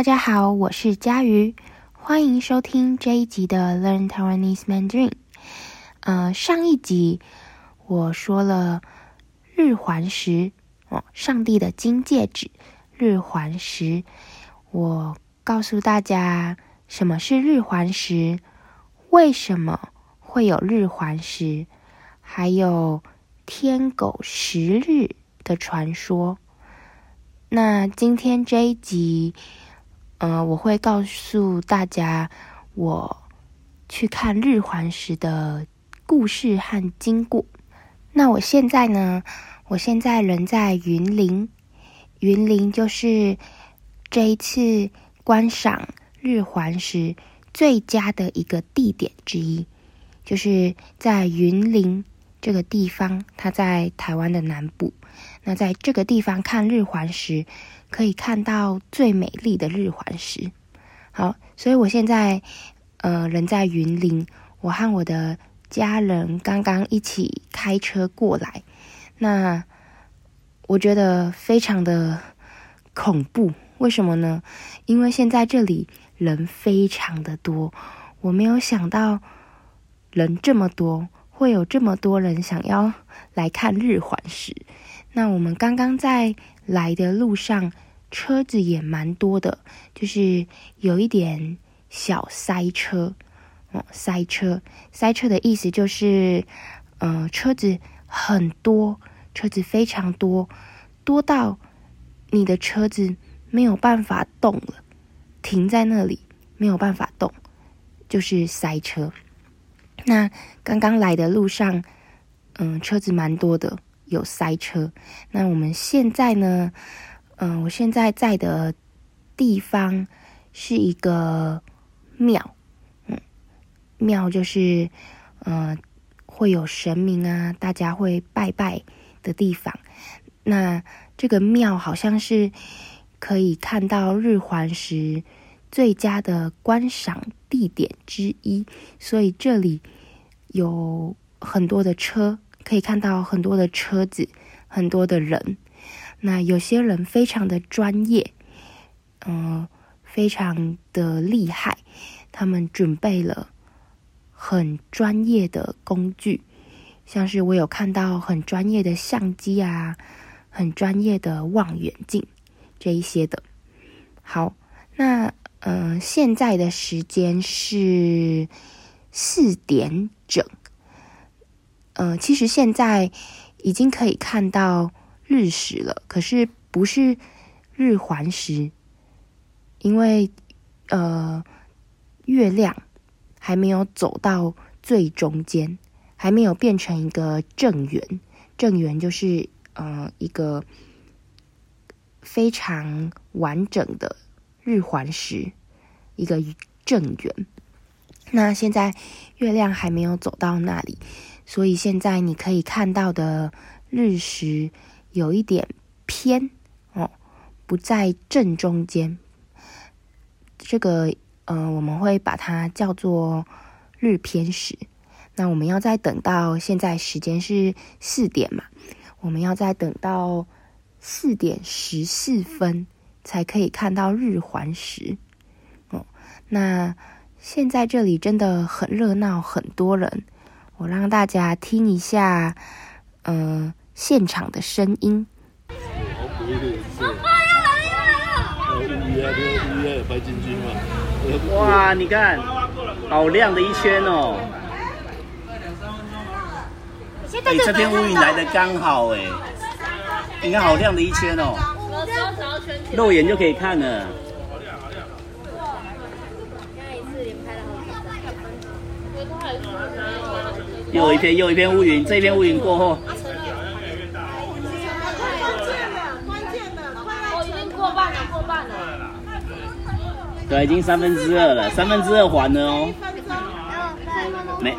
大家好，我是佳瑜，欢迎收听这一集的 Learn Taiwanese Mandarin。呃，上一集我说了日环食哦，上帝的金戒指日环食。我告诉大家什么是日环食，为什么会有日环食，还有天狗食日的传说。那今天这一集，呃，我会告诉大家我去看日环食的故事和经过。那我现在呢，我现在人在云林，云林就是这一次观赏日环食最佳的一个地点之一，就是在云林这个地方，它在台湾的南部。那在这个地方看日环食，可以看到最美丽的日环食。好，所以我现在呃人在云林，我和我的家人刚刚一起开车过来。那我觉得非常的恐怖，为什么呢？因为现在这里人非常的多，我没有想到人这么多，会有这么多人想要来看日环食。那我们刚刚在来的路上，车子也蛮多的，就是有一点小塞车，哦，塞车，塞车的意思就是，呃，车子很多，车子非常多，多到你的车子没有办法动了，停在那里没有办法动，就是塞车。那刚刚来的路上，嗯、车子蛮多的。有塞车，那我们现在呢？嗯、我现在在的地方是一个庙，嗯，庙就是呃会有神明啊，大家会拜拜的地方。那这个庙好像是可以看到日环食最佳的观赏地点之一，所以这里有很多的车。可以看到很多的车子，很多的人。那有些人非常的专业，嗯、非常的厉害。他们准备了很专业的工具，像是我有看到很专业的相机啊，很专业的望远镜这一些的。好，那嗯、现在的时间是四点整。嗯、呃，其实现在已经可以看到日食了，可是不是日环食，因为呃月亮还没有走到最中间，还没有变成一个正圆。正圆就是呃一个非常完整的日环食，一个正圆。那现在月亮还没有走到那里。所以现在你可以看到的日食有一点偏哦，不在正中间。这个呃，我们会把它叫做日偏食。那我们要再等到现在时间是四点嘛，我们要再等到四点十四分才可以看到日环食哦。那现在这里真的很热闹，很多人。我让大家听一下，嗯、呃，现场的声音。哇，你看，好亮的一圈哦！哎、欸，这片乌云来的刚好哎，你看好亮的一圈哦，肉眼就可以看了。又一片又一片乌云，这一片乌云过后，关键了，关键了，快来！我已经过半了，过半了。对，已经三分之二了，三分之二还了哦。没。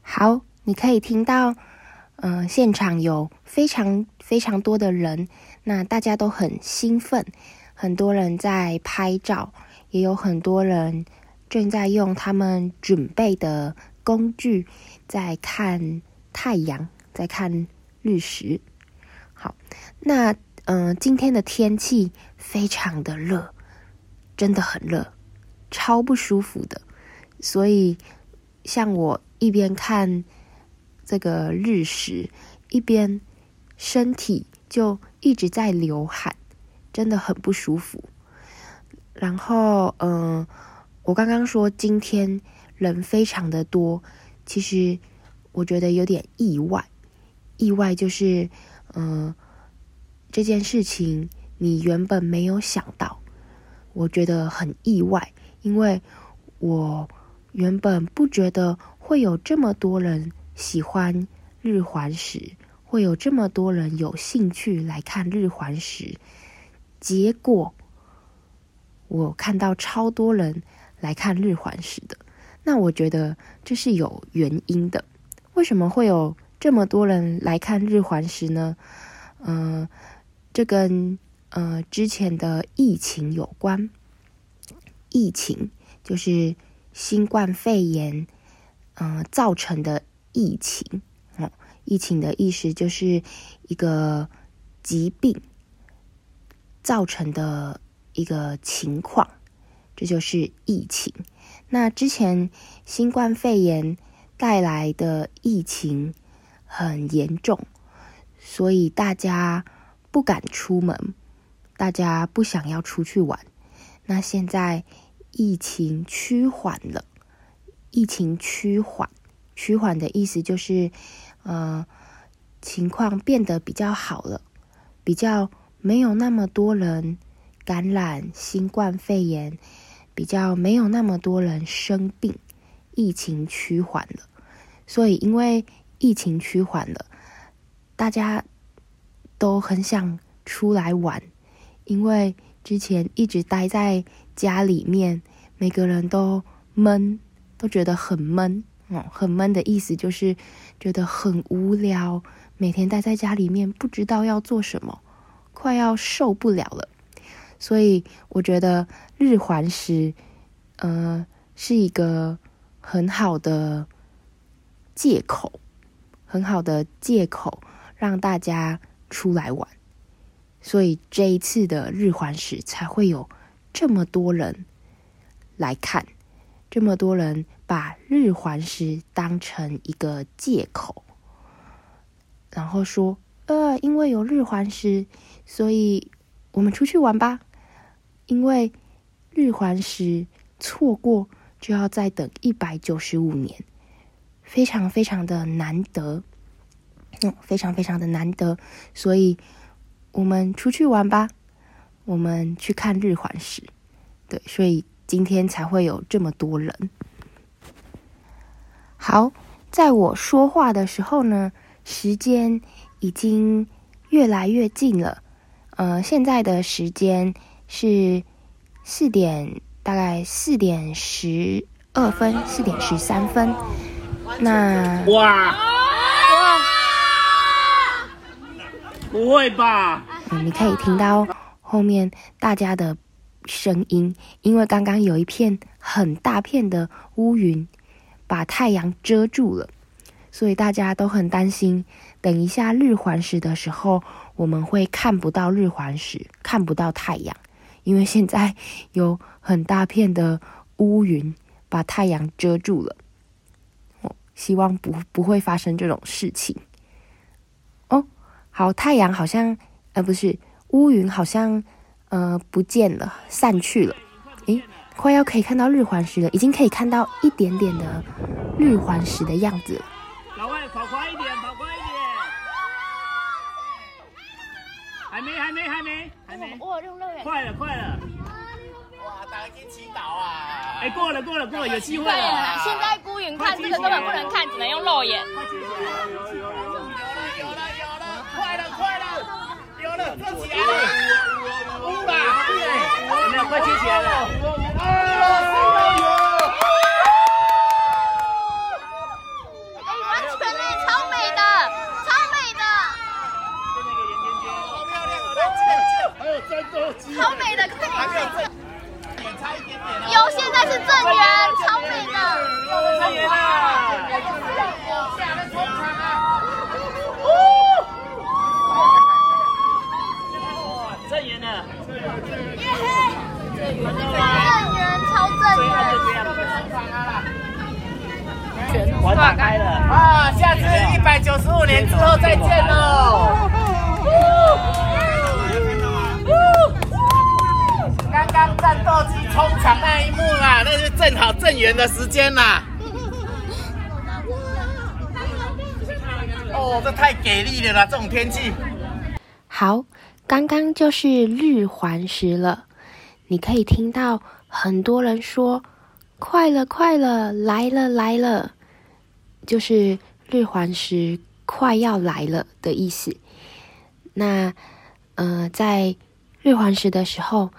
好，你可以听到，嗯、呃，现场有非常非常多的人，那大家都很兴奋。很多人在拍照，也有很多人正在用他们准备的工具在看太阳，在看日食。好，那嗯、今天的天气非常的热，真的很热，超不舒服的。所以，像我一边看这个日食，一边身体就一直在流汗，真的很不舒服。然后，嗯、我刚刚说今天人非常的多，其实我觉得有点意外。意外就是，嗯、这件事情你原本没有想到，我觉得很意外，因为我。原本不觉得会有这么多人喜欢日环食，会有这么多人有兴趣来看日环食，结果我看到超多人来看日环食的，那我觉得这是有原因的。为什么会有这么多人来看日环食呢？嗯、呃，这跟呃之前的疫情有关，疫情就是。新冠肺炎，嗯、造成的疫情，哦，疫情的意思就是一个疾病造成的一个情况，这就是疫情。那之前新冠肺炎带来的疫情很严重，所以大家不敢出门，大家不想要出去玩。那现在。疫情趋缓了，疫情趋缓，趋缓的意思就是，呃，情况变得比较好了，比较没有那么多人感染新冠肺炎，比较没有那么多人生病，疫情趋缓了。所以，因为疫情趋缓了，大家都很想出来玩，因为之前一直待在。家里面每个人都闷，都觉得很闷。哦，很闷的意思就是觉得很无聊，每天待在家里面不知道要做什么，快要受不了了。所以我觉得日环食，呃，是一个很好的借口，很好的借口让大家出来玩。所以这一次的日环食才会有。这么多人来看，这么多人把日环食当成一个借口，然后说：“因为有日环食，所以我们出去玩吧。因为日环食错过就要再等一百九十五年，非常非常的难得，嗯，非常非常的难得，所以我们出去玩吧。”我们去看日环食，对，所以今天才会有这么多人。好，在我说话的时候呢，时间已经越来越近了。呃，现在的时间是四点，大概四点十二分，四点十三分。那哇哇，不会吧？嗯，你可以听到。后面大家的声音，因为刚刚有一片很大片的乌云把太阳遮住了，所以大家都很担心。等一下日环食的时候，我们会看不到日环食，看不到太阳，因为现在有很大片的乌云把太阳遮住了。哦，希望不不会发生这种事情。哦，好，太阳好像，呃，不是。乌云好像，呃，不见了，散去了。诶，快要可以看到日环食了，已经可以看到一点点的日环食的样子。老外，跑快一点，跑快一点。还没，还没，还没，还没。我用肉眼。快了，快了。哇，大家一起祈祷啊！哎，过了，过了，过了，有机会了。现在孤云看这个根本不能看，只能用肉眼。快接起来了！乌了，有没有快接起来了？啊！哎，完全嘞，超美的，超美的。那个眼尖尖，好漂亮！还有战斗机，超美的，还没有正，差一点点。有，现在是正圆，超美的。正圆啊！下来冲场啊！呜！了。耶嘿！正元超正元。我打开了啊！下次一百九十再见喽。刚刚战斗机冲场那一幕啊，那是正好正圆的时间啦。哦，这太给力了啦！这种天气。好，刚刚就是日环食了。你可以听到很多人说：“快了，快了，来了，来了。”就是日环食快要来了的意思。那，呃，在日环食的时候，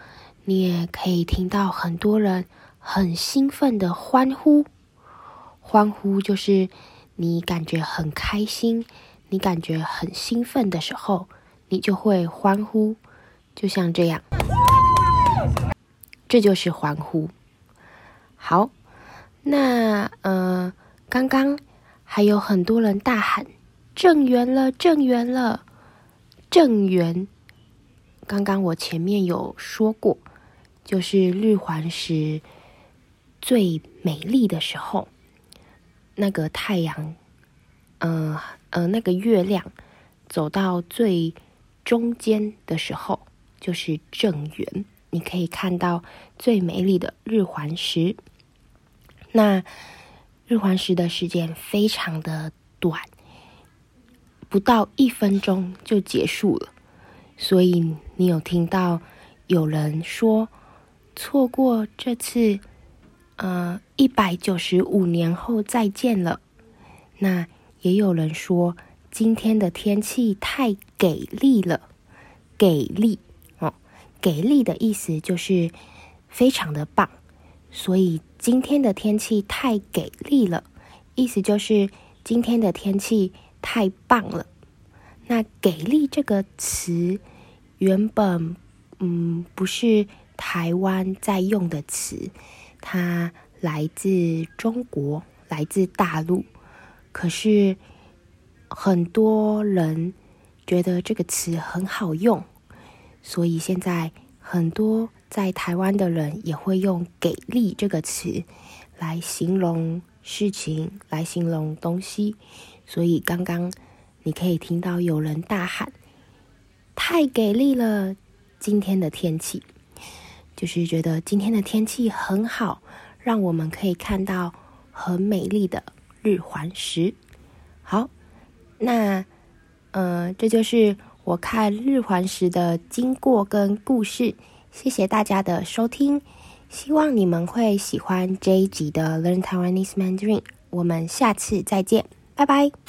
你也可以听到很多人很兴奋的欢呼。欢呼就是你感觉很开心，你感觉很兴奋的时候，你就会欢呼，就像这样。这就是欢呼。好，那呃，刚刚。还有很多人大喊“正圆了，正圆了，正圆”。刚刚我前面有说过，就是日环食最美丽的时候，那个太阳，呃呃，那个月亮走到最中间的时候，就是正圆。你可以看到最美丽的日环食。那。日环食的时间非常的短，不到一分钟就结束了。所以你有听到有人说错过这次，呃，一百九十五年后再见了。那也有人说今天的天气太给力了，给力哦，给力的意思就是非常的棒。所以今天的天气太给力了，意思就是今天的天气太棒了。那“给力”这个词原本嗯不是台湾在用的词，它来自中国，来自大陆。可是很多人觉得这个词很好用，所以现在很多。在台湾的人也会用“给力”这个词来形容事情，来形容东西。所以刚刚你可以听到有人大喊：“太给力了！”今天的天气，就是觉得今天的天气很好，让我们可以看到很美丽的日环食。好，那呃，这就是我看日环食的经过跟故事。谢谢大家的收听，希望你们会喜欢这一集的 Learn Taiwanese Mandarin。我们下次再见，拜拜。